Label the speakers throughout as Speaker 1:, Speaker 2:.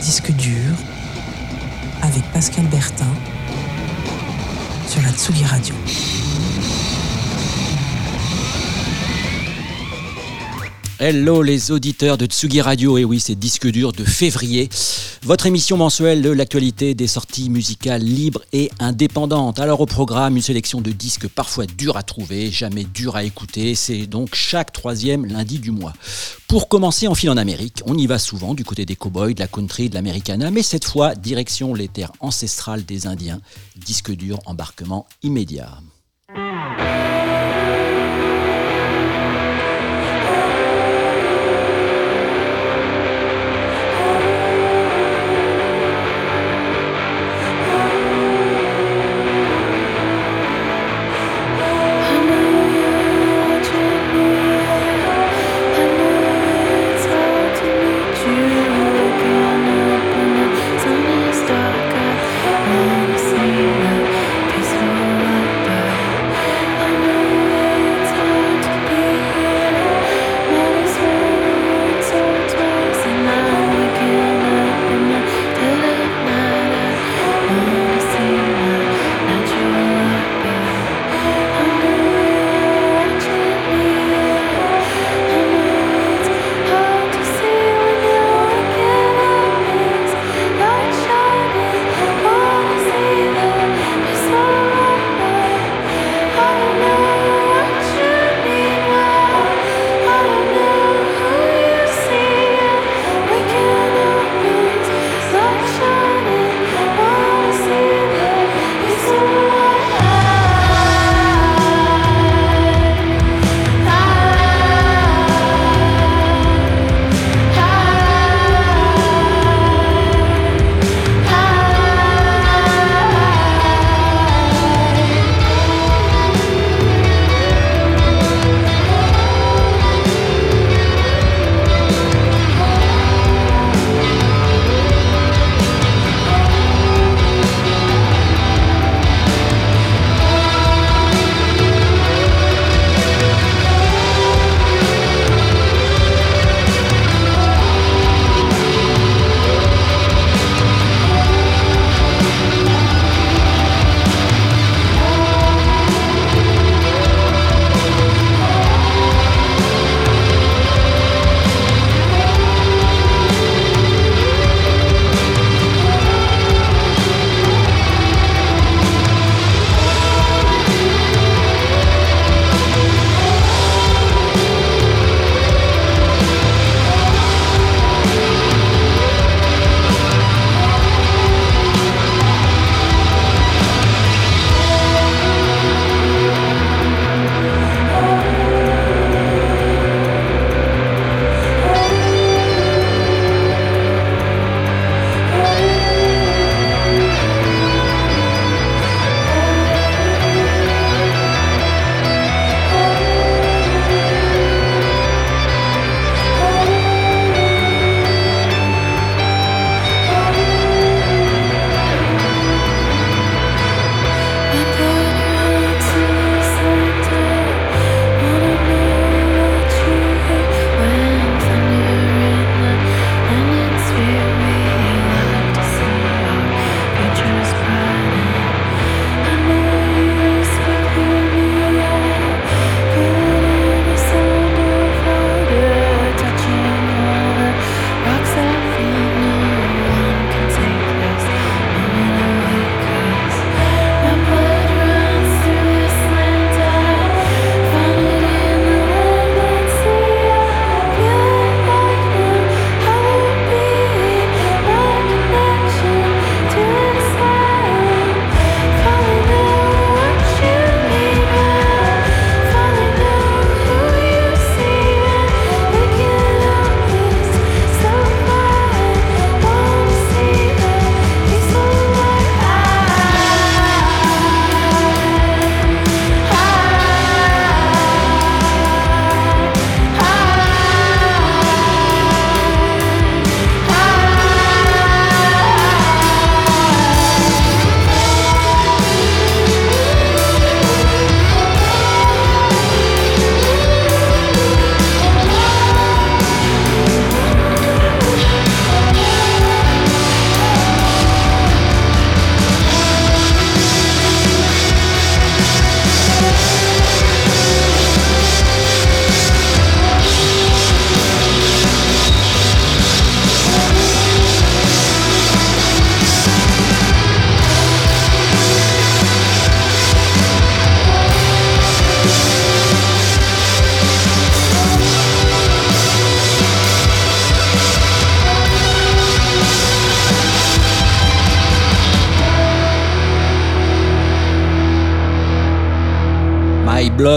Speaker 1: Disque dur avec Pascal Bertin sur la Tsugi Radio.
Speaker 2: Hello les auditeurs de Tsugi Radio, et oui c'est disque dur de février, votre émission mensuelle de l'actualité des sorties musicales libres et indépendantes. Alors au programme, une sélection de disques parfois durs à trouver, jamais durs à écouter, c'est donc chaque troisième lundi du mois. Pour commencer en fil en Amérique, on y va souvent du côté des cowboys, de la country, de l'americana, mais cette fois direction les terres ancestrales des Indiens, disque dur embarquement immédiat.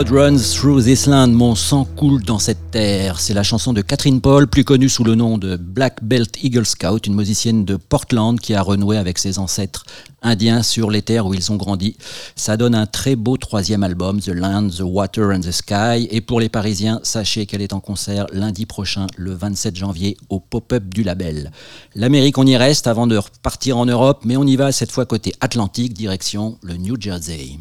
Speaker 3: Blood runs through this land, mon sang coule dans cette terre. C'est la chanson de Catherine Paul, plus connue sous le nom de Black Belt Eagle Scout, une musicienne de Portland qui a renoué avec ses ancêtres indiens sur les terres où ils ont grandi. Ça donne un très beau troisième album, The Land, The Water and the Sky. Et pour les Parisiens, sachez qu'elle est en concert lundi prochain, le 27 janvier, au pop-up du label. L'Amérique, on y reste avant de repartir en Europe, mais on y va cette fois côté Atlantique, direction le New Jersey.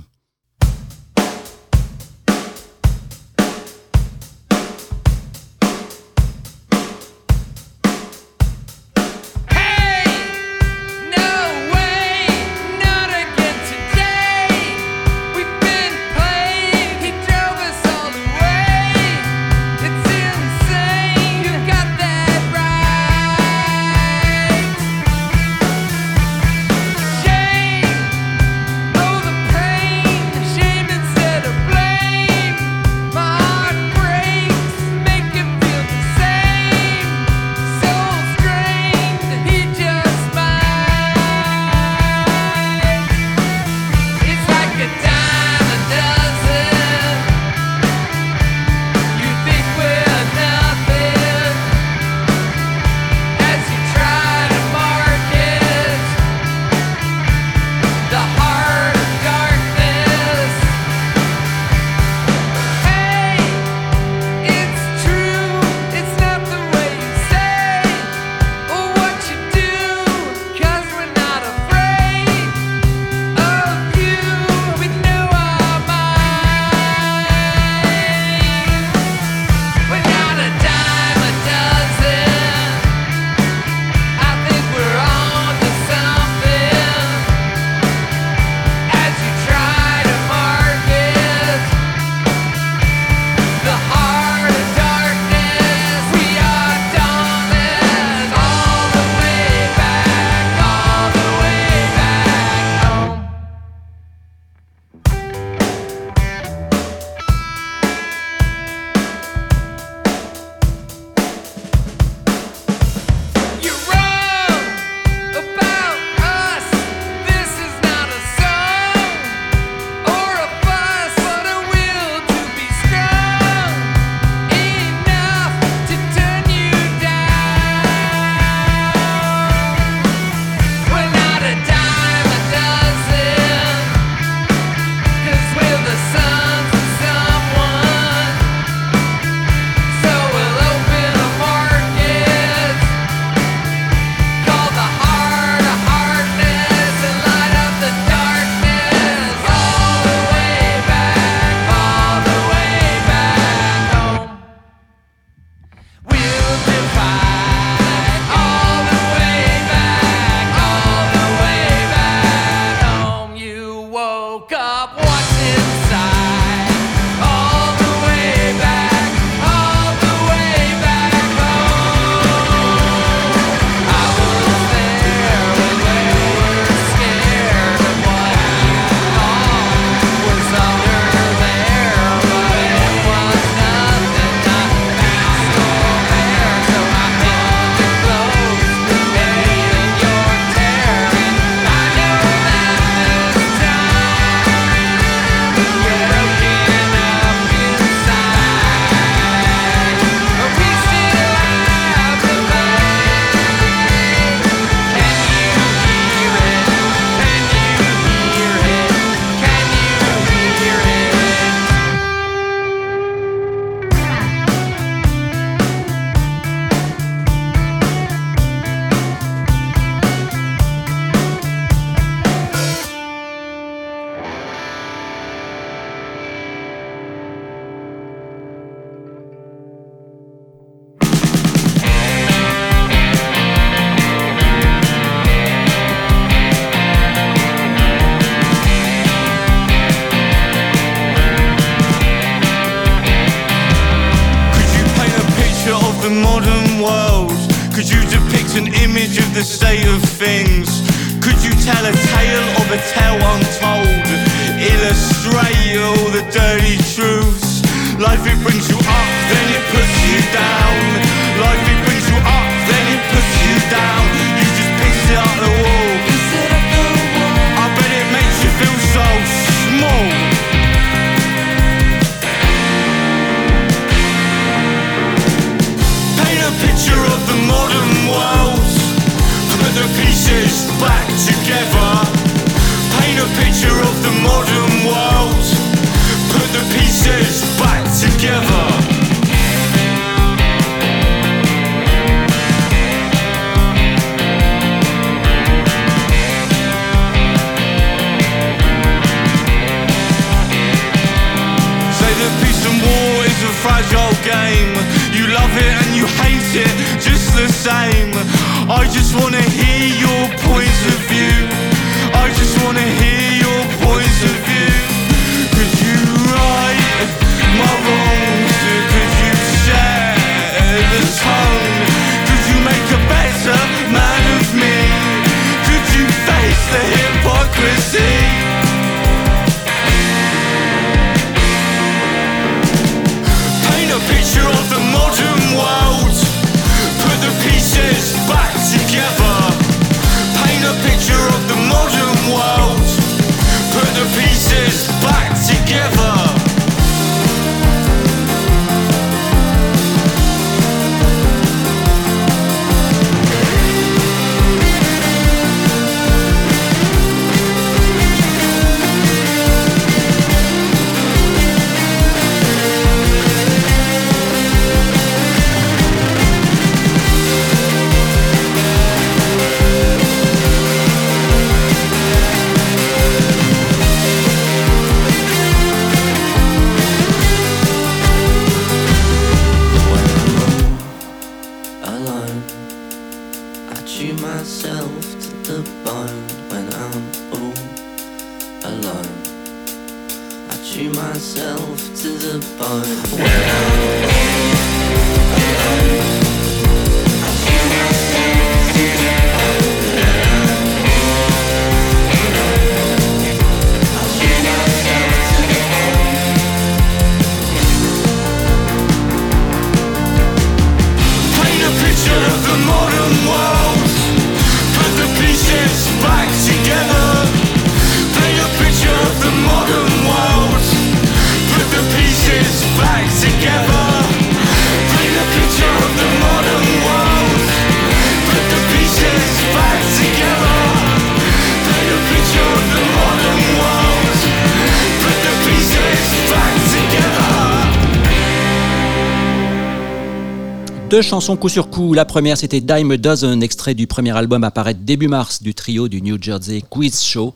Speaker 2: Deux chansons coup sur coup. La première, c'était Dime a Dozen, extrait du premier album à début mars du trio du New Jersey Quiz Show,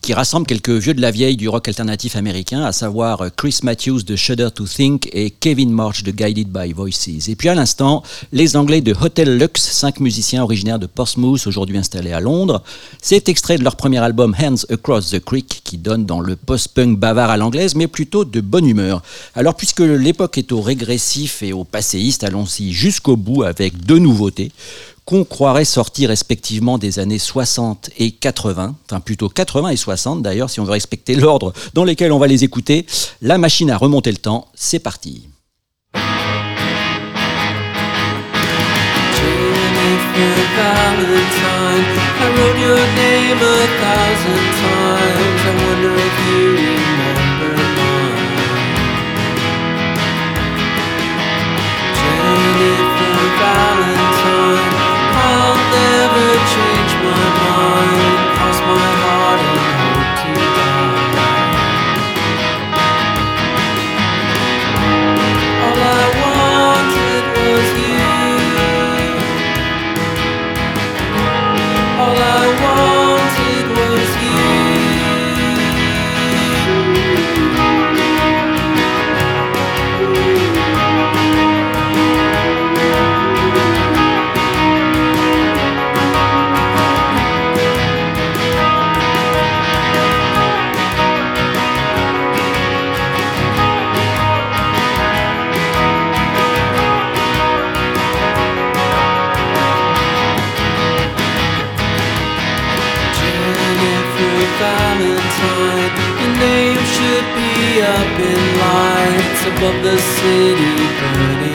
Speaker 2: qui rassemble quelques vieux de la vieille du rock alternatif américain, à savoir Chris Matthews de Shudder to Think et Kevin March de Guided by Voices. Et puis à l'instant, les Anglais de Hotel Lux, cinq musiciens originaires de Portsmouth, aujourd'hui installés à Londres. C'est extrait de leur premier album Hands Across the Creek, qui donne dans le post-punk bavard à l'anglaise, mais plutôt de bonne humeur. Alors puisque l'époque est au régressif et au passéiste, allons-y juste jusqu'au bout avec deux nouveautés qu'on croirait sortir respectivement des années 60 et 80, enfin plutôt 80 et 60 d'ailleurs, si on veut respecter l'ordre dans lequel on va les écouter. La machine à remonter le temps, c'est parti.
Speaker 4: valentine I'll never change my mind. Cross my heart and hope to die. All I wanted was you. All I above the city burning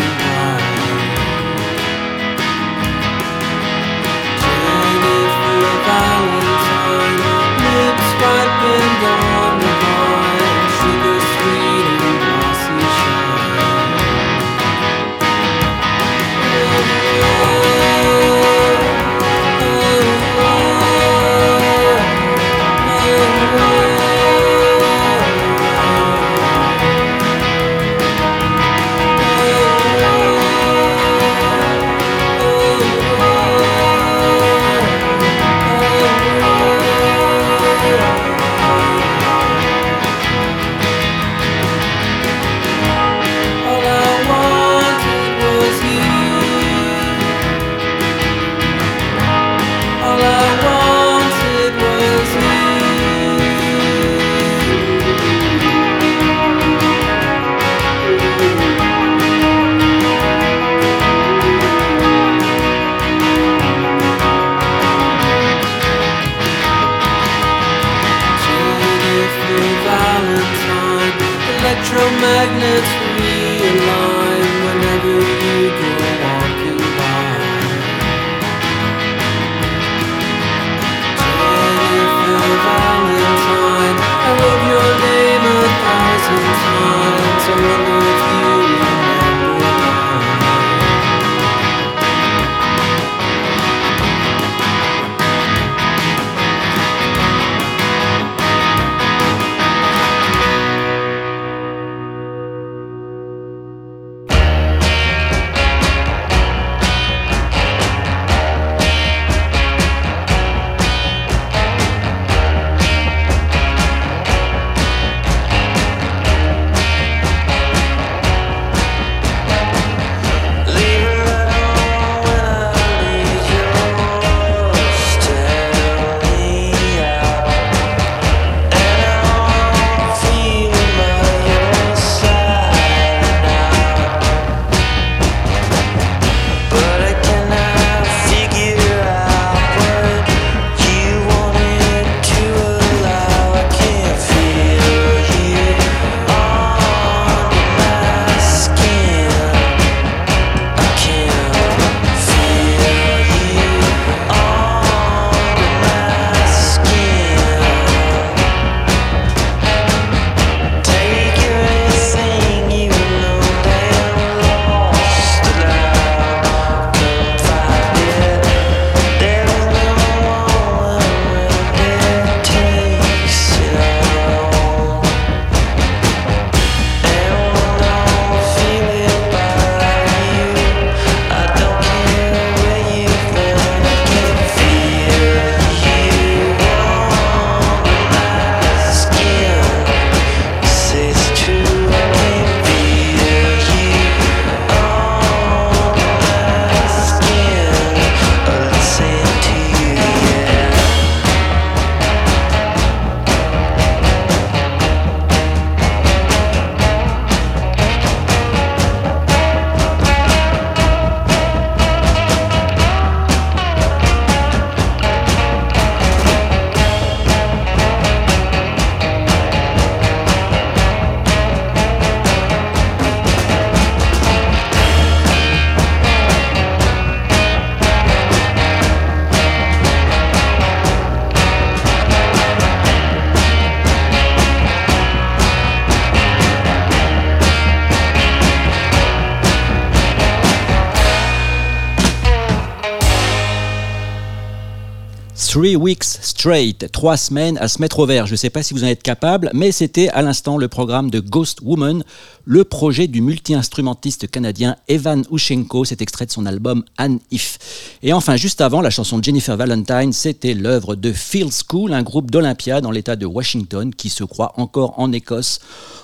Speaker 2: Three Weeks Straight, trois semaines à se mettre au vert. Je ne sais pas si vous en êtes capable, mais c'était à l'instant le programme de Ghost Woman, le projet du multi-instrumentiste canadien Evan Ushenko. C'est extrait de son album Anne If. Et enfin, juste avant, la chanson de Jennifer Valentine, c'était l'œuvre de Field School, un groupe d'Olympia dans l'état de Washington qui se croit encore en Écosse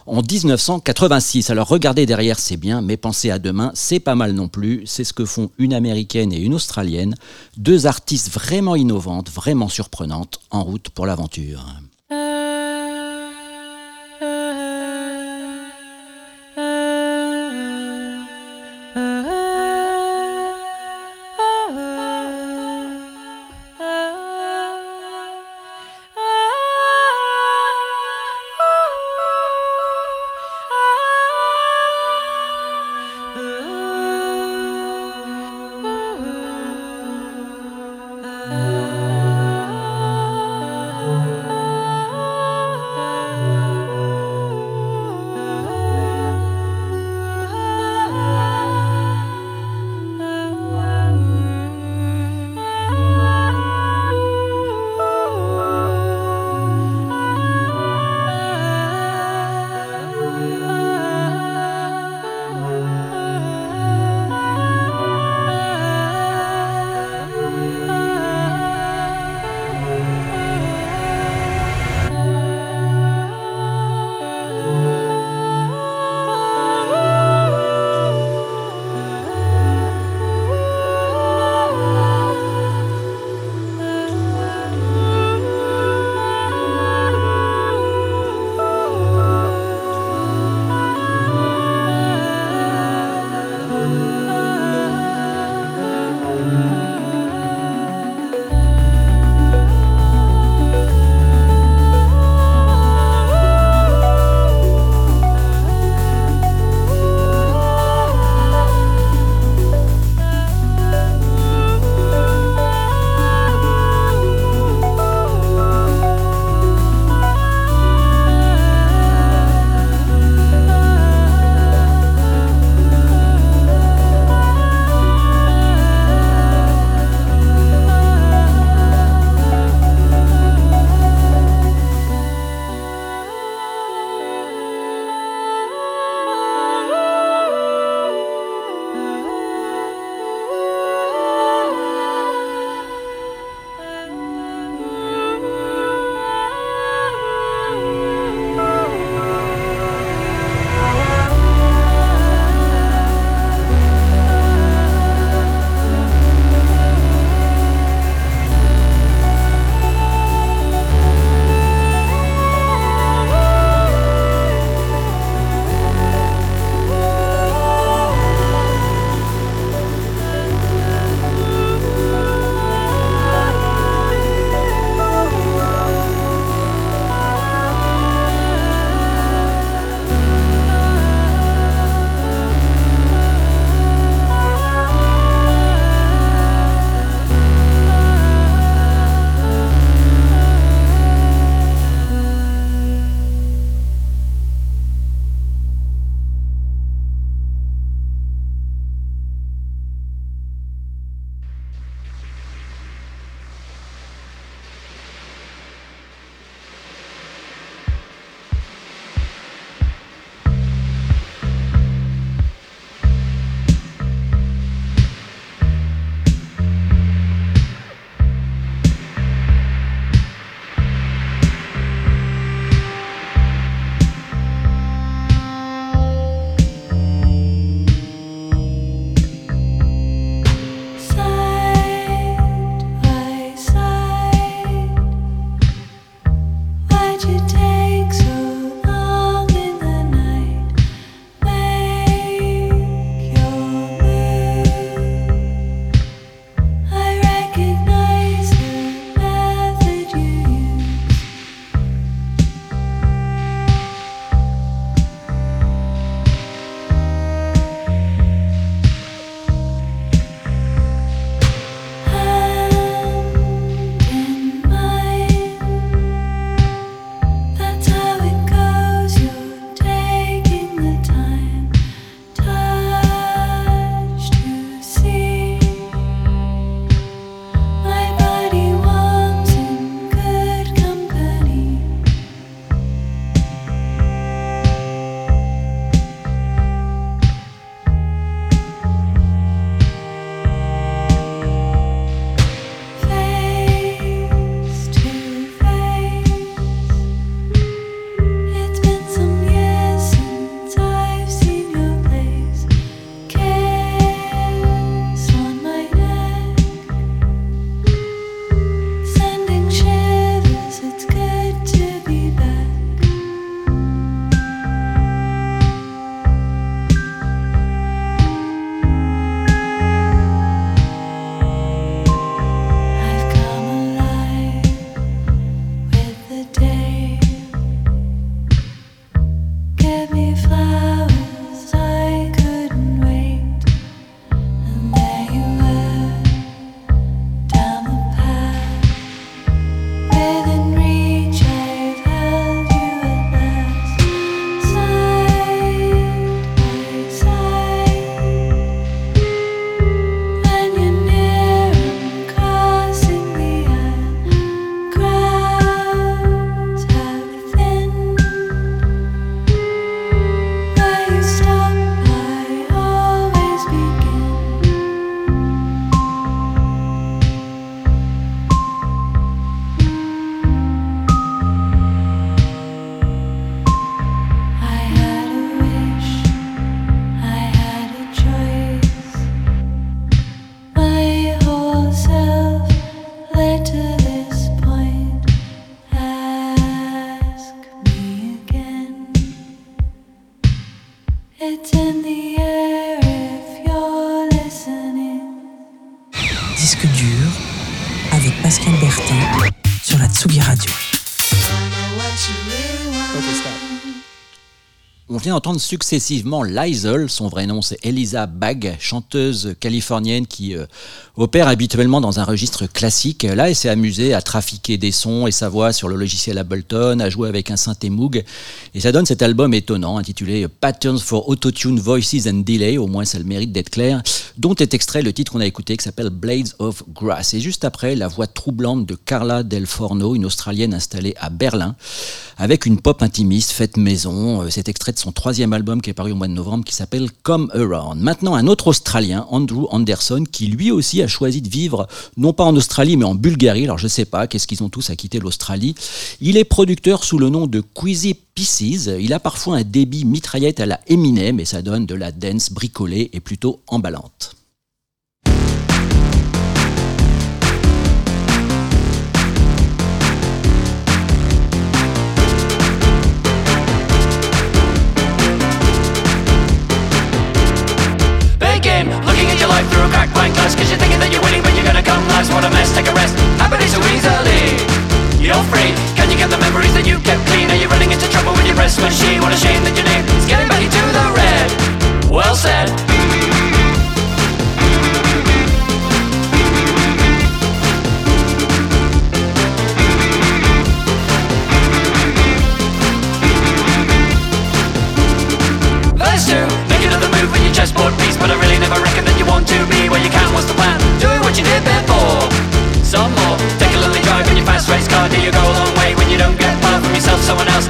Speaker 2: en 1986. Alors regardez derrière, c'est bien, mais pensez à demain, c'est pas mal non plus. C'est ce que font une américaine et une australienne, deux artistes vraiment innovantes, vraiment surprenantes, en route pour l'aventure.
Speaker 1: Pascal
Speaker 2: vient d'entendre successivement Lizel, son vrai nom c'est Elisa Bagg, chanteuse californienne qui euh, opère habituellement dans un registre classique. Là, elle s'est amusée à trafiquer des sons et sa voix sur le logiciel Ableton, à jouer avec un synthé Moog. Et ça donne cet album étonnant intitulé Patterns for Autotune Voices and Delay, au moins ça le mérite d'être clair, dont est extrait le titre qu'on a écouté qui s'appelle Blades of Grass. Et juste après, la voix troublante de Carla Del Forno, une Australienne installée à Berlin, avec une pop intimiste faite maison. Euh, cet extrait son troisième album qui est paru au mois de novembre qui s'appelle Come Around. Maintenant, un autre Australien, Andrew Anderson, qui lui aussi a choisi de vivre non pas en Australie mais en Bulgarie. Alors je sais pas, qu'est-ce qu'ils ont tous à quitter l'Australie. Il est producteur sous le nom de Queasy Pieces. Il a parfois un débit mitraillette à la Eminem et ça donne de la dance bricolée et plutôt emballante.
Speaker 3: Close Cause you're thinking that you're winning But you're gonna come last. What a mess, take a rest. Happily so easily You're free. Can you get the memories that you kept clean? Are you running into trouble with your press machine? What a shame that your name is getting back into the red. Well said. Chessboard piece But I really want to be Where you can, what's the plan? Doing what you did before Some more Take a little drive in your fast race car Do you go a long way when you don't get far from yourself, someone else?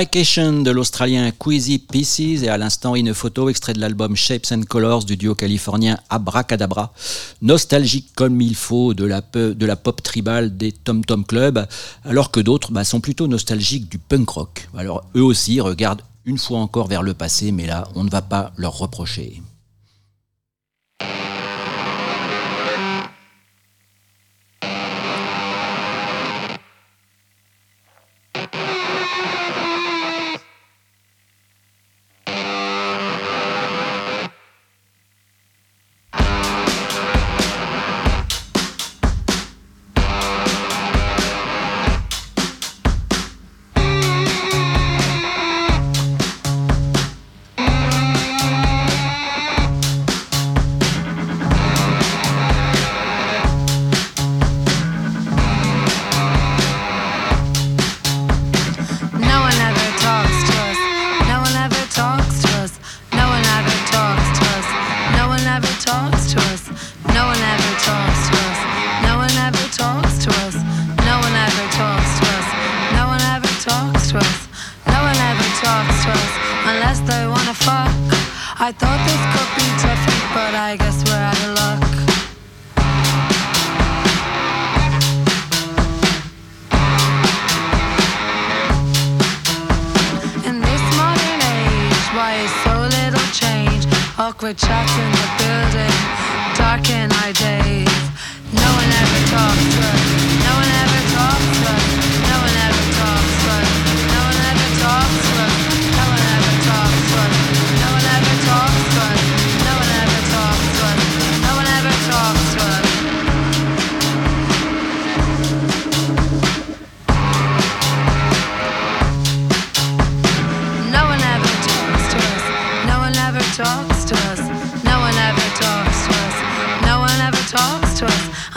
Speaker 5: De l'Australien Queasy Pieces et à l'instant une photo extrait de l'album Shapes and Colors du duo californien Abracadabra, nostalgique comme il faut de la, pop tribale des Tom Tom Club, alors que d'autres bah, sont plutôt nostalgiques du punk rock. Alors eux aussi regardent une fois encore vers le passé, mais là on ne va pas leur reprocher.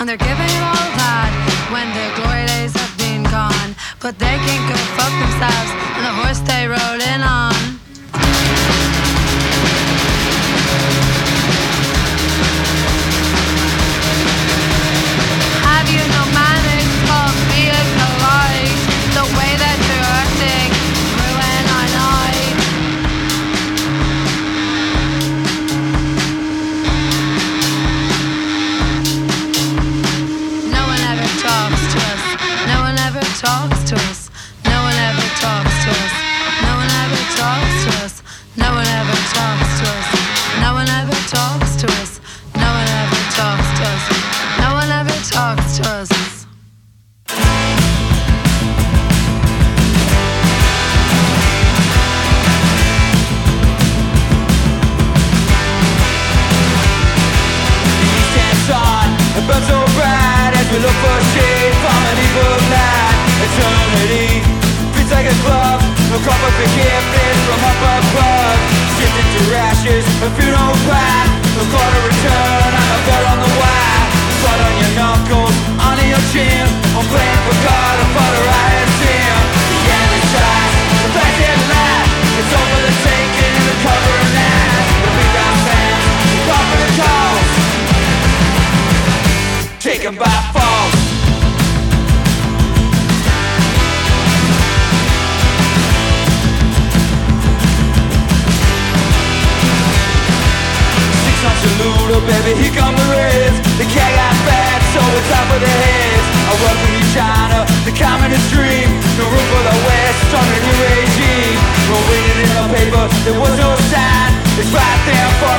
Speaker 6: and they're giving it all that when their glory days have been gone. But they can't go fuck themselves and the horse they rode in on.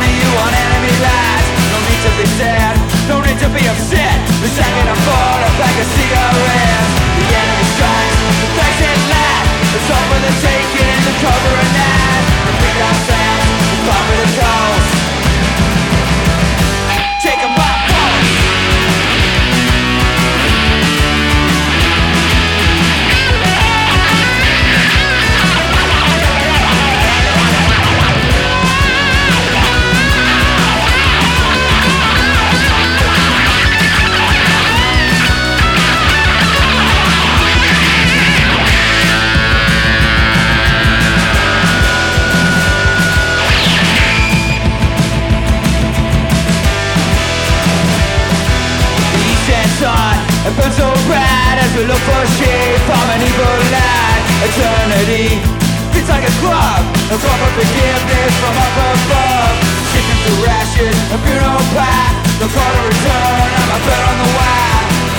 Speaker 6: of
Speaker 7: you on enemy lines No need to be sad, no need to be upset.
Speaker 6: The second I fall, a pack of cigarettes, The enemy strikes, the flexing light It's all for the taking in the cover of night. The big outside we look for shade from an evil light. Eternity feels like a club, a club of forgiveness from up above. Chicken to rashes, a funeral pie, no call to return. I'm a bet on the wire.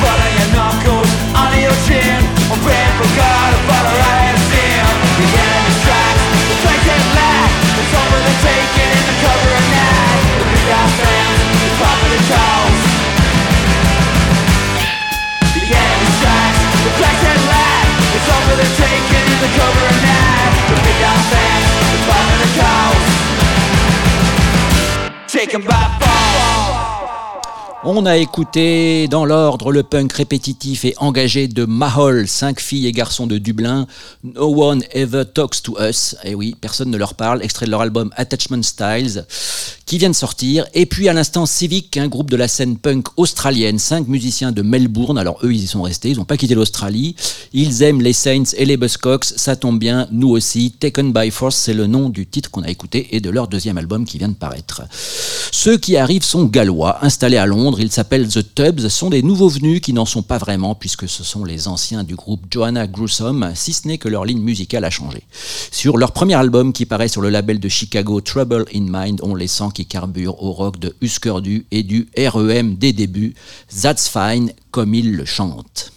Speaker 6: On your knuckles, under your chin. I'm praying for God to follow right and sin. The enemy strikes, the flanks at last. It's over the taking in the cover of night. The big Taken by force
Speaker 2: On a écouté dans l'ordre le punk répétitif et engagé de Mahol, cinq filles et garçons de Dublin. No one ever talks to us. Et oui, personne ne leur parle. Extrait de leur album Attachment Styles, qui vient de sortir. Et puis à l'instant Civic, un groupe de la scène punk australienne, cinq musiciens de Melbourne. Alors eux, ils y sont restés. Ils n'ont pas quitté l'Australie. Ils aiment les Saints et les Buzzcocks. Ça tombe bien, nous aussi. Taken by Force, c'est le nom du titre qu'on a écouté et de leur deuxième album qui vient de paraître. Ceux qui arrivent sont gallois, installés à Londres. Ils s'appellent The Tubbs, sont des nouveaux venus qui n'en sont pas vraiment puisque ce sont les anciens du groupe Joanna Gruesome, si ce n'est que leur ligne musicale a changé. Sur leur premier album qui paraît sur le label de Chicago Trouble in Mind, on les sent qui carburent au rock de Husker Du et du REM des débuts. That's fine, comme ils le chantent.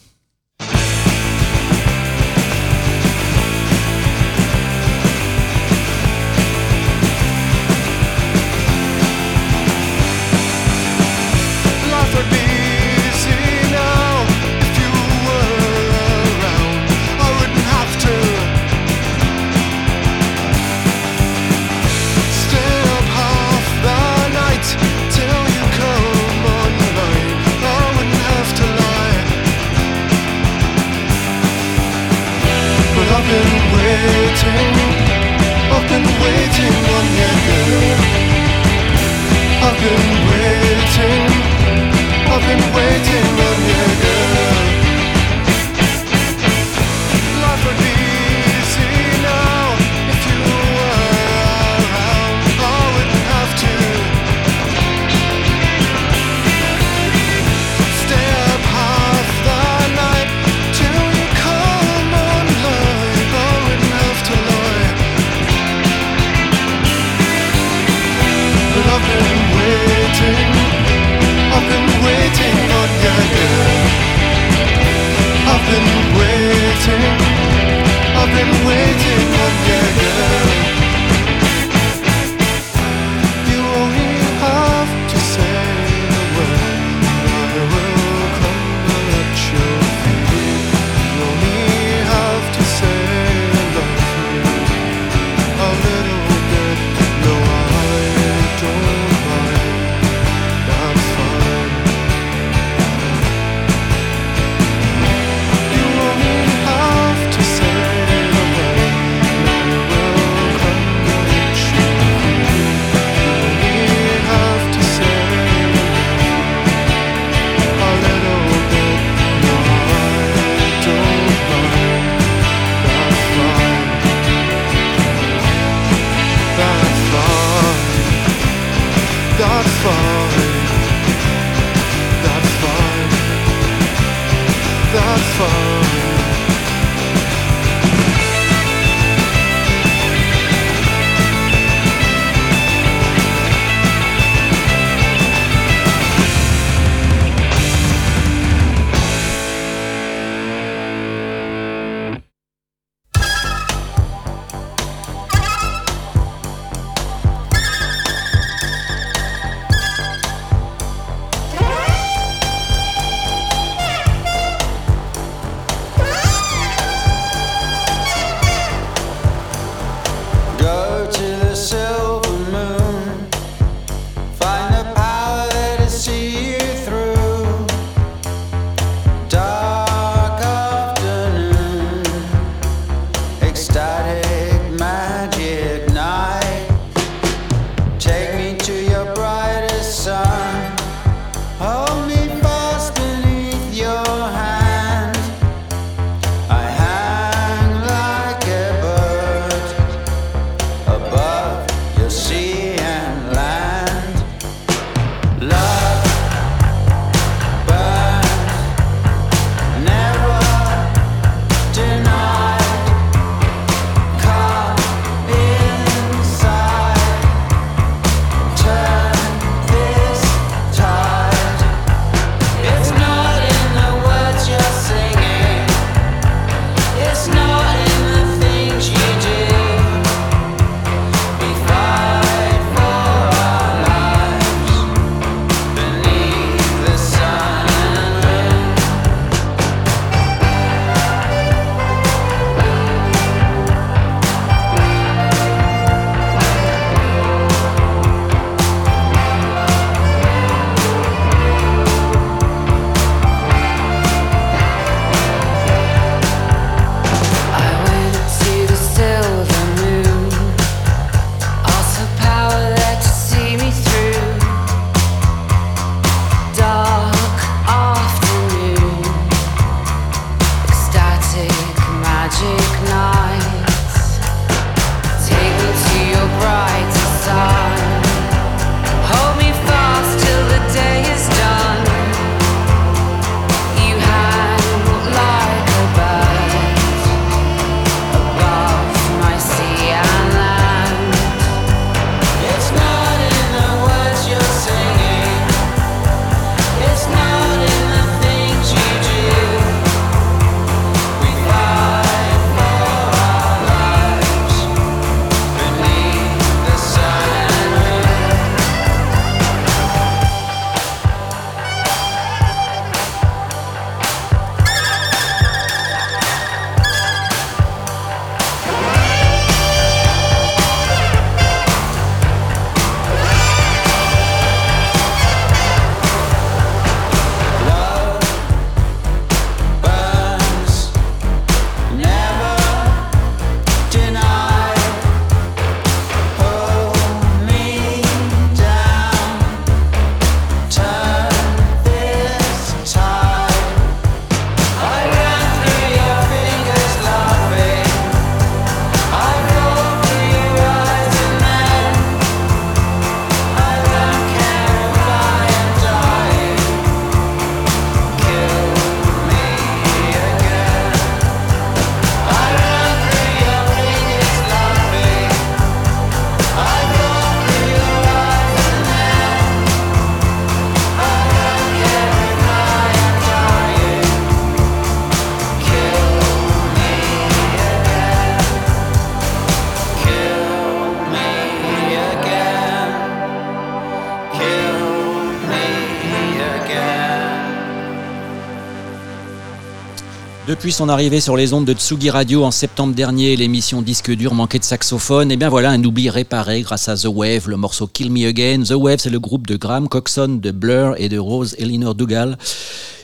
Speaker 8: Depuis son arrivée sur les ondes de Tsugi Radio en septembre dernier, l'émission Disque dur manquait de saxophone. Et bien voilà, un oubli réparé grâce à The Wave, le morceau Kill Me Again. The Wave, c'est le groupe de Graham Coxon, de Blur et de Rose Eleanor Dougal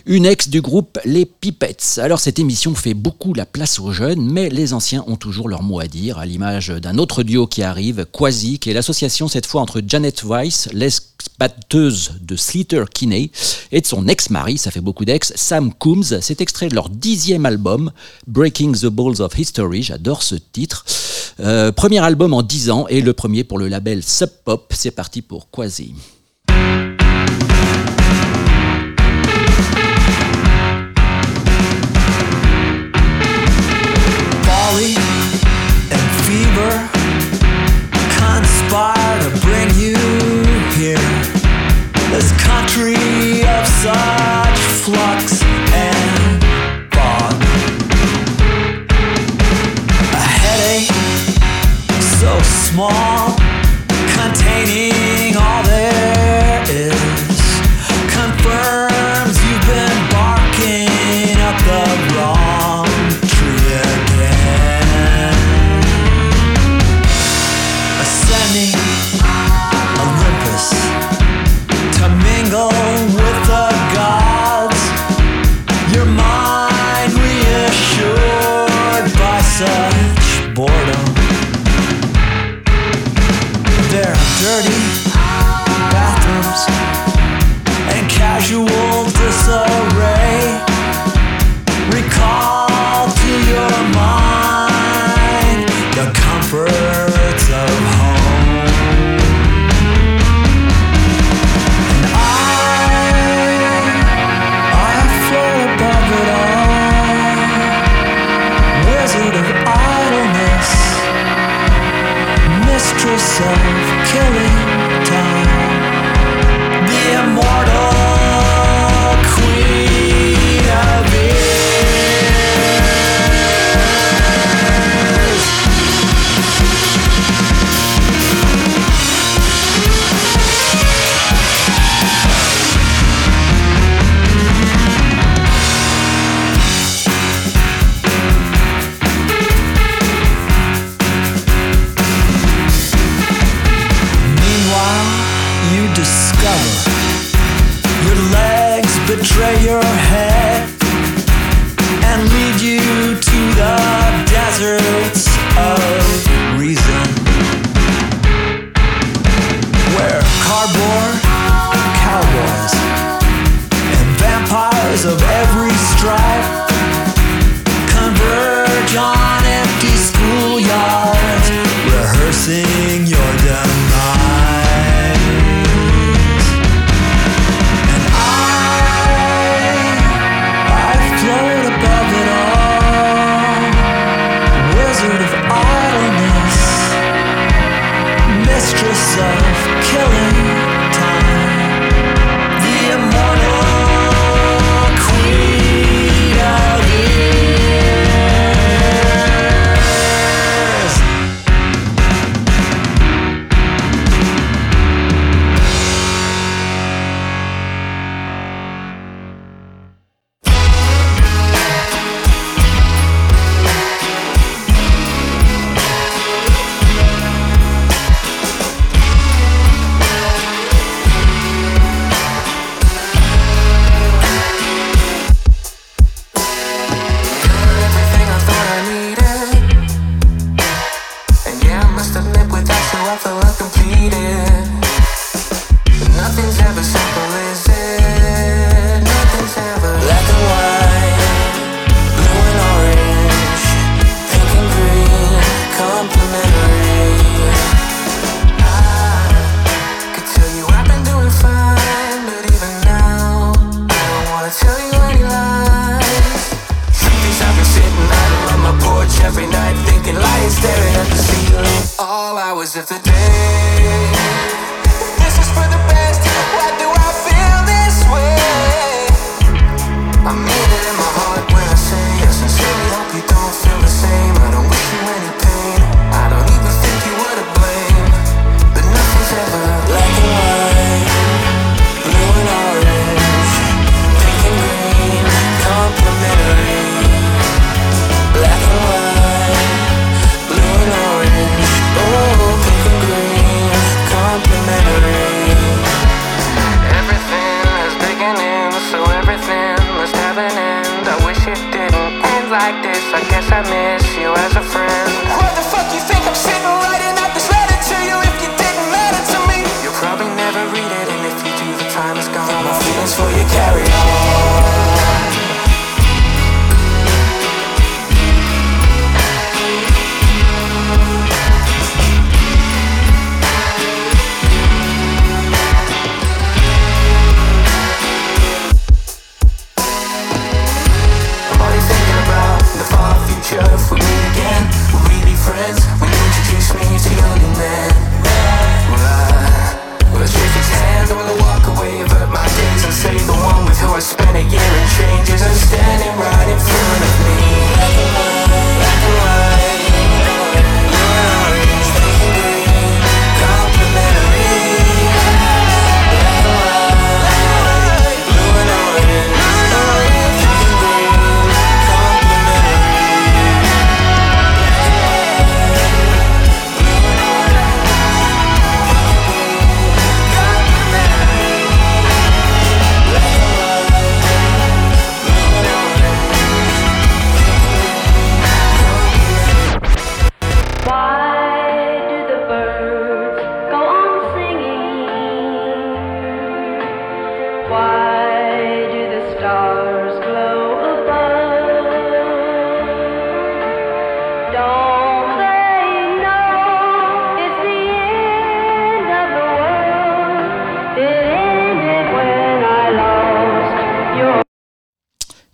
Speaker 8: une ex du groupe Les Pipettes. Alors cette émission fait beaucoup la place aux jeunes, mais les anciens ont toujours leur mot à dire, à l'image d'un autre duo qui arrive, Quasi, qui est l'association cette fois entre Janet Weiss, l'ex-batteuse de Sleater Kinney, et de son ex-mari, ça fait beaucoup d'ex, Sam Coombs. C'est extrait de leur dixième album, Breaking the Balls of History, j'adore ce titre. Euh, premier album en dix ans et le premier pour le label Sub Pop. C'est parti pour Quasi.
Speaker 9: And lead you to the deserts of reason, where cardboard cowboys and vampires of every stripe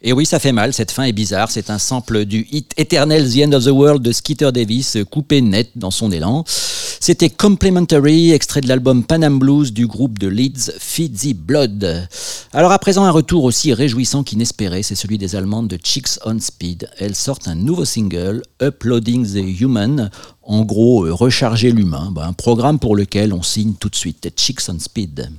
Speaker 2: Et oui, ça fait mal, cette fin est bizarre, c'est un sample du hit éternel The End of the World de Skeeter Davis, coupé net dans son élan. C'était Complementary, extrait de l'album Panam Blues du groupe de Leeds Fizzy Blood. Alors à présent, un retour aussi réjouissant qu'inespéré, c'est celui des Allemandes de Chicks on Speed. Elles sortent un nouveau single, Uploading the Human, en gros, euh, recharger l'humain, bah, un programme pour lequel on signe tout de suite Chicks on Speed.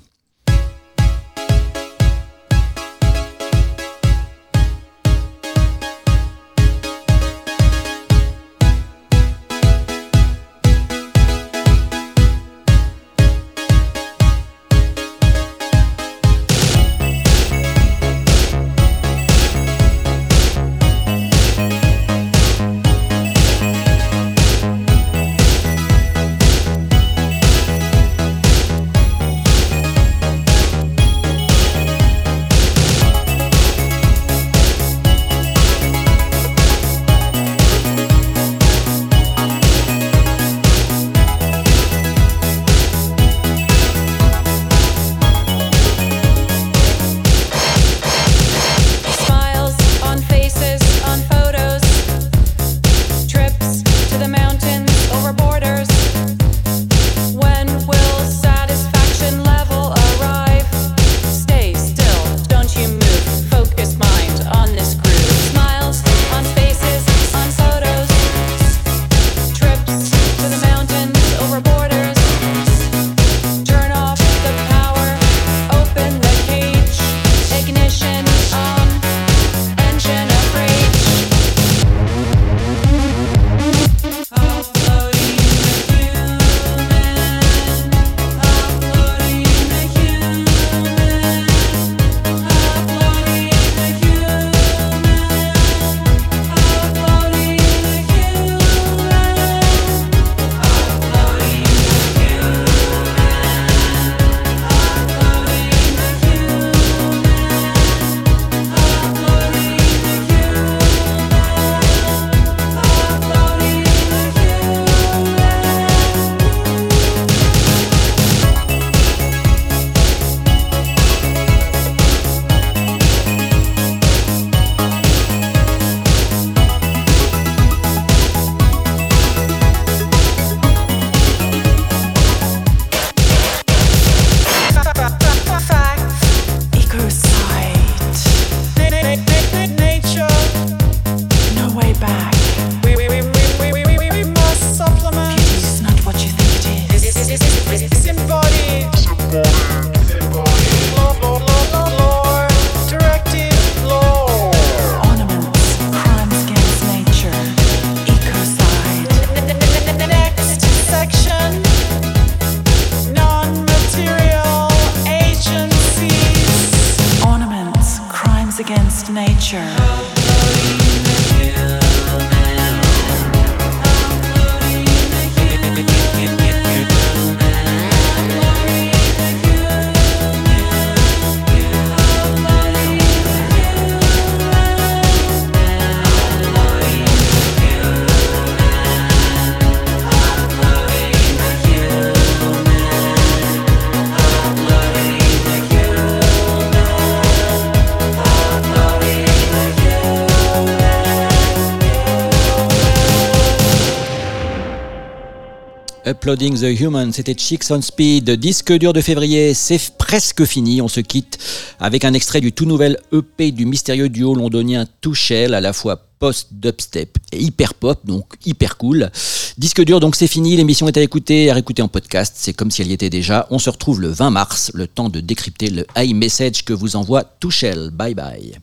Speaker 2: Uploading the Human, c'était Chicks on Speed, disque dur de février, c'est presque fini, on se quitte avec un extrait du tout nouvel EP du mystérieux duo londonien Touchel, à la fois post-dubstep et hyper pop, donc hyper cool. Disque dur, donc c'est fini, l'émission est à écouter, à réécouter en podcast, c'est comme si elle y était déjà. On se retrouve le 20 mars, le temps de décrypter le iMessage que vous envoie Touchel. Bye bye.